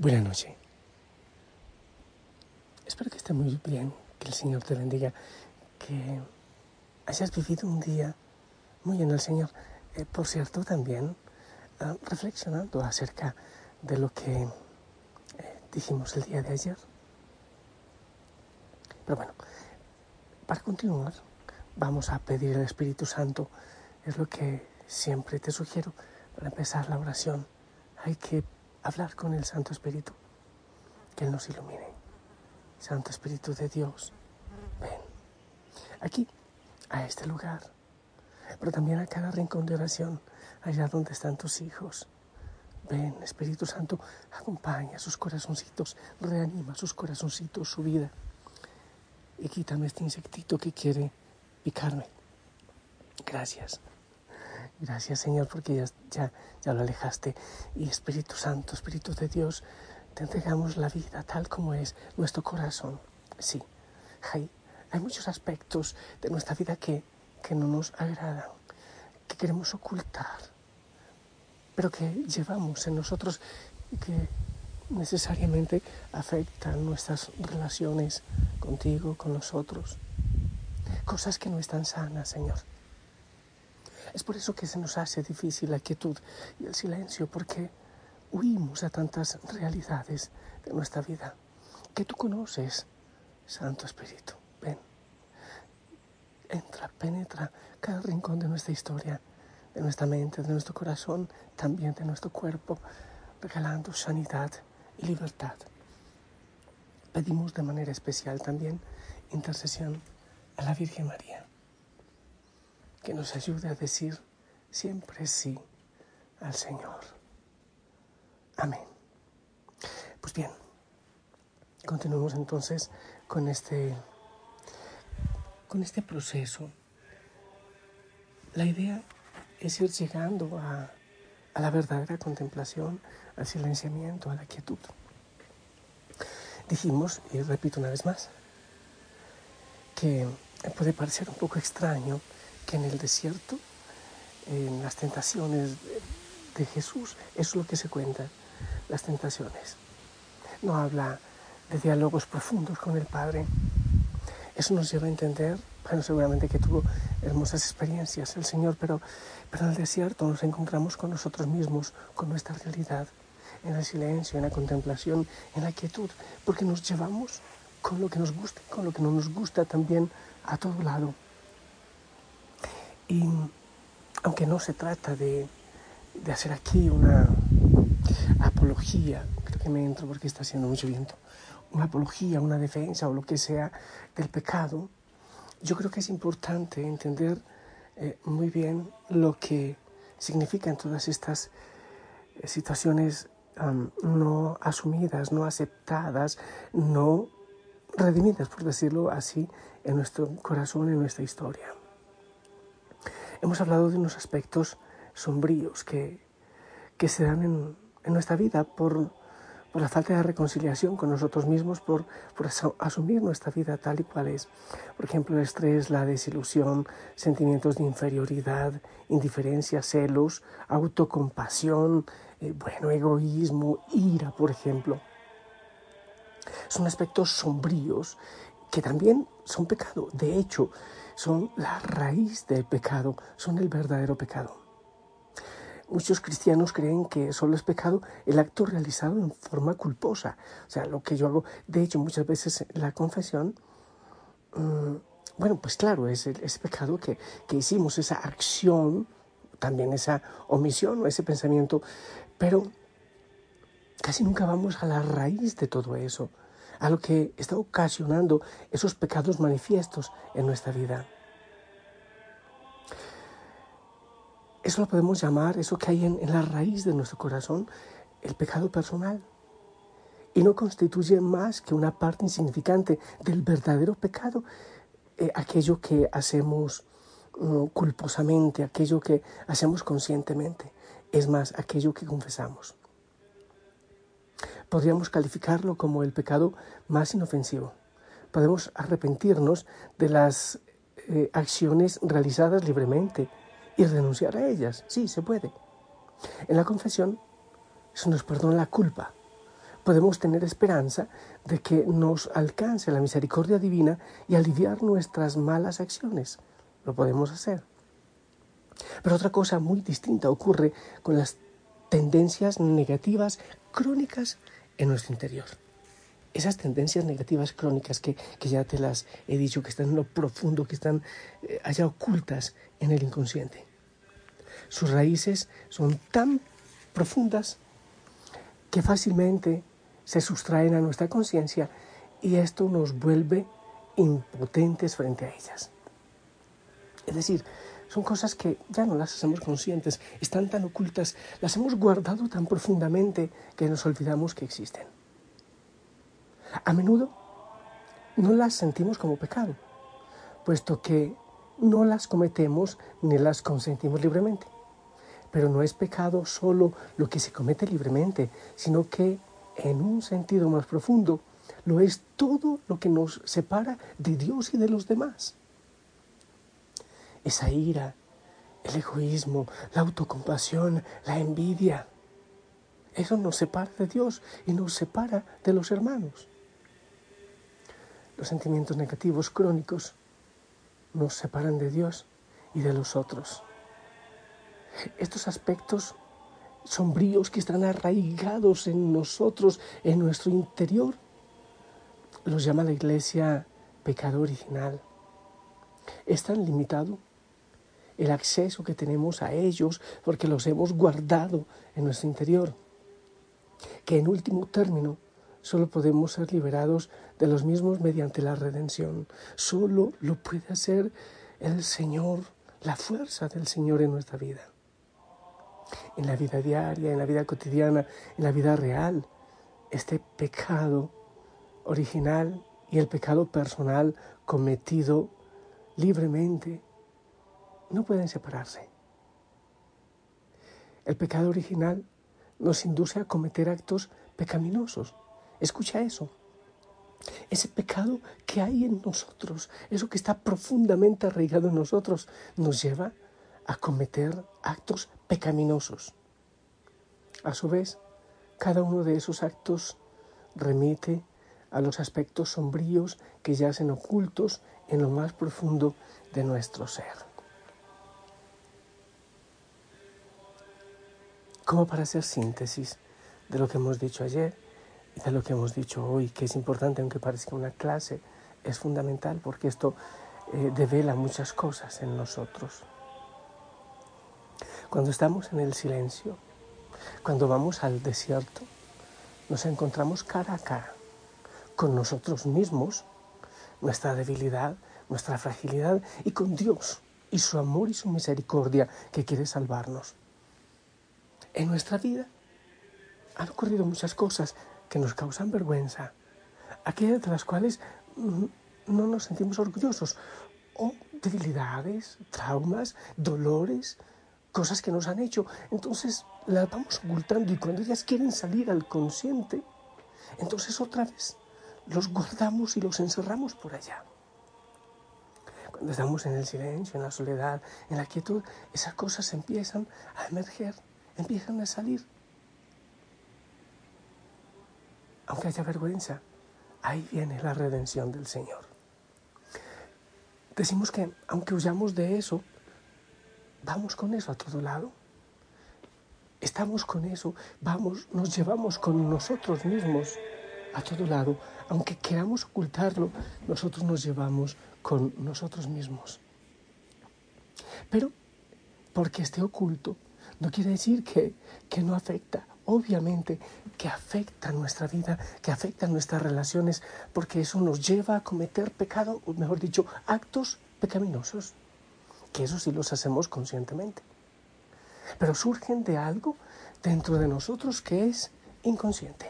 Buenas noches. Espero que esté muy bien, que el Señor te bendiga, que hayas vivido un día muy en el Señor. Eh, por cierto, también eh, reflexionando acerca de lo que eh, dijimos el día de ayer. Pero bueno, para continuar, vamos a pedir al Espíritu Santo. Es lo que siempre te sugiero para empezar la oración. Hay que hablar con el Santo Espíritu, que Él nos ilumine. Santo Espíritu de Dios, ven aquí, a este lugar, pero también a cada rincón de oración, allá donde están tus hijos. Ven, Espíritu Santo, acompaña sus corazoncitos, reanima sus corazoncitos, su vida. Y quítame este insectito que quiere picarme. Gracias. Gracias Señor porque ya, ya, ya lo alejaste. Y Espíritu Santo, Espíritu de Dios, te entregamos la vida tal como es nuestro corazón. Sí, hay, hay muchos aspectos de nuestra vida que, que no nos agradan, que queremos ocultar, pero que llevamos en nosotros y que necesariamente afectan nuestras relaciones contigo, con nosotros. Cosas que no están sanas, Señor. Es por eso que se nos hace difícil la quietud y el silencio, porque huimos a tantas realidades de nuestra vida que tú conoces, Santo Espíritu. Ven, entra, penetra cada rincón de nuestra historia, de nuestra mente, de nuestro corazón, también de nuestro cuerpo, regalando sanidad y libertad. Pedimos de manera especial también intercesión a la Virgen María que nos ayude a decir siempre sí al Señor. Amén. Pues bien, continuemos entonces con este, con este proceso. La idea es ir llegando a, a la verdadera contemplación, al silenciamiento, a la quietud. Dijimos, y repito una vez más, que puede parecer un poco extraño que en el desierto, en las tentaciones de Jesús, eso es lo que se cuenta, las tentaciones. No habla de diálogos profundos con el Padre. Eso nos lleva a entender, bueno, seguramente que tuvo hermosas experiencias el Señor, pero, pero en el desierto nos encontramos con nosotros mismos, con nuestra realidad, en el silencio, en la contemplación, en la quietud, porque nos llevamos con lo que nos gusta, con lo que no nos gusta también a todo lado. Y aunque no se trata de, hacer aquí una apología, creo que me entro porque está haciendo mucho viento, una apología, una defensa o lo que sea del pecado, yo creo que es importante entender eh, muy bien lo que significan todas estas eh, situaciones no asumidas, no aceptadas, no redimidas, por decirlo así, en nuestro corazón, en nuestra historia. Hemos hablado de unos aspectos sombríos que, que se dan en, en nuestra vida por, por, la falta de reconciliación con nosotros mismos, por, por asumir nuestra vida tal y cual es. Por ejemplo, el estrés, la desilusión, sentimientos de inferioridad, indiferencia, celos, autocompasión, eh, bueno, egoísmo, ira, por ejemplo. Son aspectos sombríos que también son pecado. De hecho, son la raíz del pecado, son el verdadero pecado. Muchos cristianos creen que solo es pecado el acto realizado en forma culposa. O sea, lo que yo hago, de hecho, muchas veces la confesión, mm, bueno, pues claro, es ese pecado que, que hicimos, esa acción también esa omisión o ese pensamiento, pero casi nunca vamos a la raíz de todo eso, a lo que está ocasionando esos pecados manifiestos en nuestra vida. Eso lo podemos llamar, eso que hay en, la raíz de nuestro corazón, el pecado personal. Y no constituye más que una parte insignificante del verdadero pecado, eh, aquello que hacemos mm, culposamente, aquello que hacemos conscientemente. Es más, aquello que confesamos. Podríamos calificarlo como el pecado más inofensivo. Podemos arrepentirnos de las eh, acciones realizadas libremente y renunciar a ellas. Sí, se puede. En la confesión, eso nos perdona la culpa. Podemos tener esperanza de que nos alcance la misericordia divina y aliviar nuestras malas acciones. Lo podemos hacer. Pero otra cosa muy distinta ocurre con las tendencias negativas crónicas en nuestro interior. Esas tendencias negativas crónicas que, ya te las he dicho, que están en lo profundo, que están eh, allá ocultas en el inconsciente. Sus raíces son tan profundas que fácilmente se sustraen a nuestra conciencia y esto nos vuelve impotentes frente a ellas. Es decir, son cosas que ya no las hacemos conscientes, están tan ocultas, las hemos guardado tan profundamente que nos olvidamos que existen. A menudo no las sentimos como pecado, puesto que no las cometemos ni las consentimos libremente. Pero no es pecado solo lo que se comete libremente, sino que en un sentido más profundo lo es todo lo que nos separa de Dios y de los demás. Esa ira, el egoísmo, la autocompasión, la envidia, eso nos separa de Dios y nos separa de los hermanos. Los sentimientos negativos crónicos nos separan de Dios y de los otros estos aspectos sombríos que están arraigados en nosotros, en nuestro interior, los llama la iglesia pecado original. Es tan limitado el acceso que tenemos a ellos porque los hemos guardado en nuestro interior, que en último término solo podemos ser liberados de los mismos mediante la redención. Solo lo puede hacer el Señor, la fuerza del Señor en nuestra vida en la vida diaria, en la vida cotidiana, en la vida real. Este pecado original y el pecado personal cometido libremente no pueden separarse. El pecado original nos induce a cometer actos pecaminosos. Escucha eso. Ese pecado que hay en nosotros, eso que está profundamente arraigado en nosotros, nos lleva a cometer actos pecaminosos. A su vez, cada uno de esos actos remite a los aspectos sombríos que yacen ocultos en lo más profundo de nuestro ser. Como para hacer síntesis de lo que hemos dicho ayer y de lo que hemos dicho hoy, que es importante aunque parezca una clase, es fundamental porque esto eh, devela muchas cosas en nosotros. Cuando estamos en el silencio, cuando vamos al desierto, nos encontramos cara a cara con nosotros mismos, nuestra debilidad, nuestra fragilidad y con Dios y su amor y su misericordia que quiere salvarnos. En nuestra vida han ocurrido muchas cosas que nos causan vergüenza, aquellas de las cuales no nos sentimos orgullosos, o debilidades, traumas, dolores, cosas que nos han hecho. Entonces las vamos ocultando y cuando ellas quieren salir al consciente, entonces otra vez los guardamos y los encerramos por allá. Cuando estamos en el silencio, en la soledad, en la quietud, esas cosas empiezan a emerger, empiezan a salir. Aunque haya vergüenza, ahí viene la redención del Señor. Decimos que aunque huyamos de eso, Vamos con eso a todo lado. Estamos con eso, vamos, nos llevamos con nosotros mismos a todo lado. Aunque queramos ocultarlo, nosotros nos llevamos con nosotros mismos. Pero porque esté oculto, no quiere decir que, que no afecta. Obviamente que afecta nuestra vida, que afecta nuestras relaciones, porque eso nos lleva a cometer pecado, o mejor dicho, actos pecaminosos, que eso sí los hacemos conscientemente. Pero surgen de algo dentro de nosotros que es inconsciente,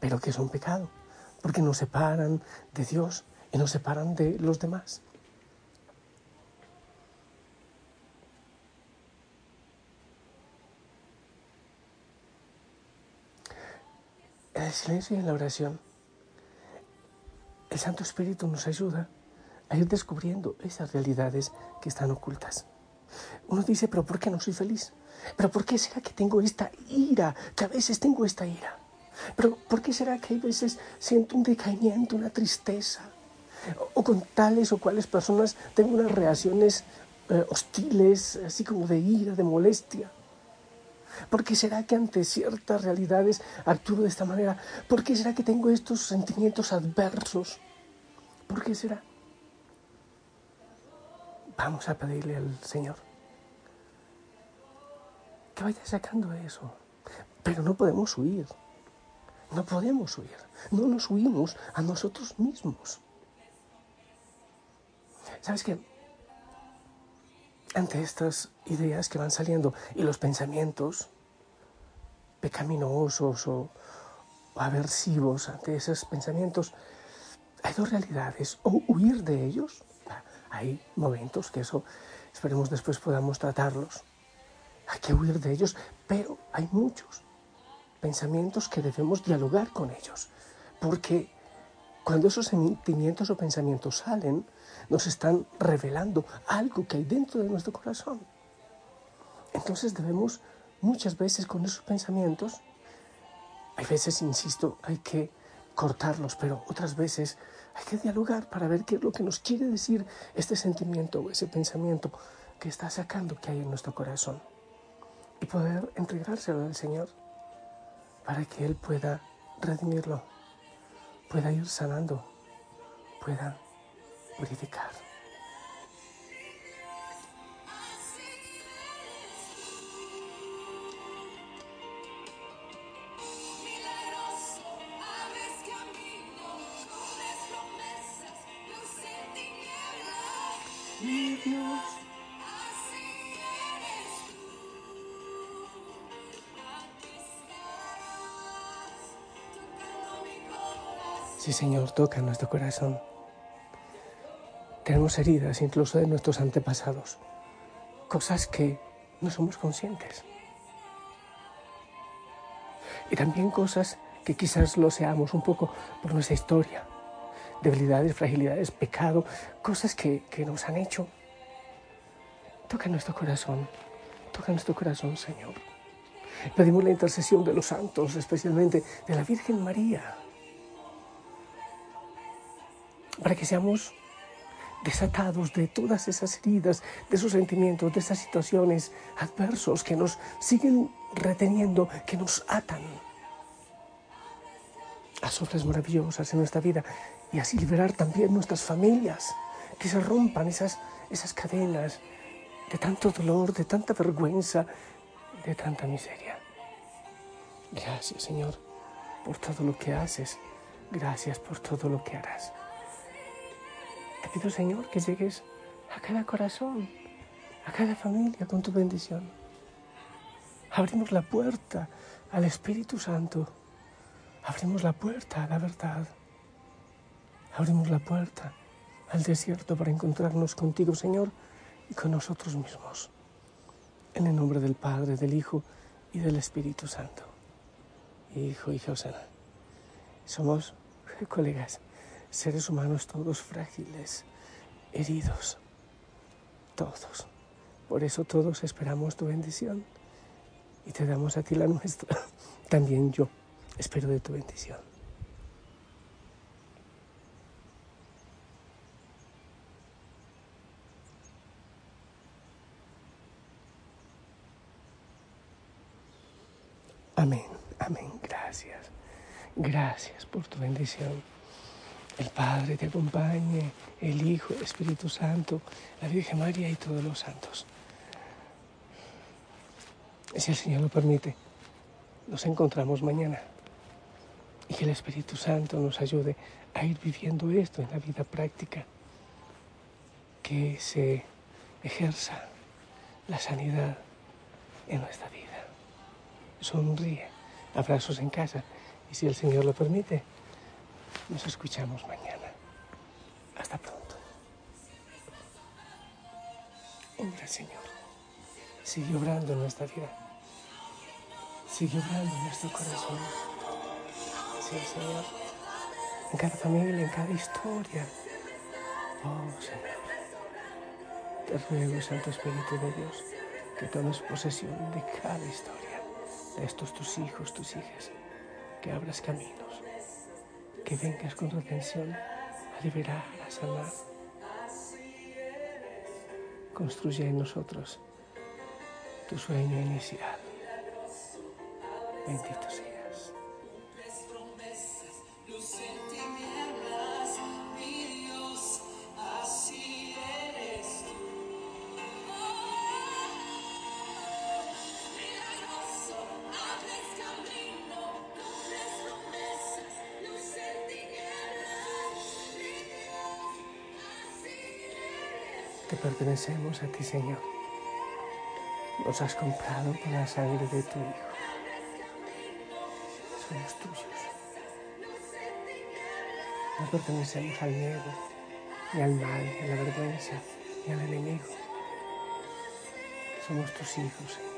pero que es un pecado, porque nos separan de Dios y nos separan de los demás. Silencio y en la oración, el Santo Espíritu nos ayuda a ir descubriendo esas realidades que están ocultas. Uno dice, pero ¿por qué no soy feliz? ¿Pero por qué será que tengo esta ira? Que a veces tengo esta ira. ¿Pero por qué será que a veces siento un decaimiento, una tristeza? O, con tales o cuales personas tengo unas reacciones eh, hostiles, así como de ira, de molestia. ¿Por qué será que ante ciertas realidades actúo de esta manera? ¿Por qué será que tengo estos sentimientos adversos? ¿Por qué será? Vamos a pedirle al Señor que vaya sacando eso. Pero no podemos huir. No podemos huir. No nos huimos a nosotros mismos. ¿Sabes qué? Ante estas ideas que van saliendo y los pensamientos pecaminosos o, aversivos ante esos pensamientos, hay dos realidades, o huir de ellos, hay momentos que eso esperemos después podamos tratarlos, hay que huir de ellos, pero hay muchos pensamientos que debemos dialogar con ellos, porque cuando esos sentimientos o pensamientos salen, nos están revelando algo que hay dentro de nuestro corazón. Entonces debemos muchas veces con esos pensamientos, hay veces, insisto, hay que cortarlos, pero otras veces hay que dialogar para ver qué es lo que nos quiere decir este sentimiento o ese pensamiento que está sacando que hay en nuestro corazón y poder entregárselo al Señor para que Él pueda redimirlo, pueda ir sanando, pueda purificar. Señor, toca nuestro corazón. Tenemos heridas incluso de nuestros antepasados, cosas que no somos conscientes. Y también cosas que quizás lo seamos un poco por nuestra historia, debilidades, fragilidades, pecado, cosas que, que nos han hecho. Toca nuestro corazón, toca nuestro corazón, Señor. Pedimos la intercesión de los santos, especialmente de la Virgen María, para que seamos desatados de todas esas heridas, de esos sentimientos, de esas situaciones adversos que nos siguen reteniendo, que nos atan a obras maravillosas en nuestra vida y así liberar también nuestras familias, que se rompan esas, esas cadenas de tanto dolor, de tanta vergüenza, de tanta miseria. Gracias Señor por todo lo que haces, gracias por todo lo que harás. Te pido, Señor, que llegues a cada corazón, a cada familia con tu bendición. Abrimos la puerta al Espíritu Santo. Abrimos la puerta a la verdad. Abrimos la puerta al desierto para encontrarnos contigo, Señor, y con nosotros mismos. En el nombre del Padre, del Hijo y del Espíritu Santo. Hijo y José. Somos colegas seres humanos todos frágiles, heridos, todos. Por eso todos esperamos tu bendición y te damos a ti la nuestra. También yo espero de tu bendición. Amén, amén, gracias. Gracias por tu bendición el Padre te acompañe, el Hijo, el Espíritu Santo, la Virgen María y todos los santos. si el Señor lo permite, nos encontramos mañana. Y que el Espíritu Santo nos ayude a ir viviendo esto en la vida práctica. Que se ejerza la sanidad en nuestra vida. Sonríe, abrazos en casa. Y si el Señor lo permite, nos escuchamos mañana. Hasta pronto. Obra, Señor. Sigue obrando en nuestra vida. Sigue obrando en nuestro corazón. Sí, Señor. En cada familia, en cada historia. Oh, Señor. Te ruego, Santo Espíritu de Dios, que tomes posesión de cada historia de estos tus hijos, tus hijas, que abras caminos, que vengas con redención a liberar, a sanar. Construye en nosotros tu sueño inicial. Bendito seas. Te pertenecemos a ti, Señor. Nos has comprado con la sangre de tu Hijo. Somos tuyos. No pertenecemos al miedo, ni al mal, a la vergüenza, ni al enemigo. Somos tus hijos, Señor.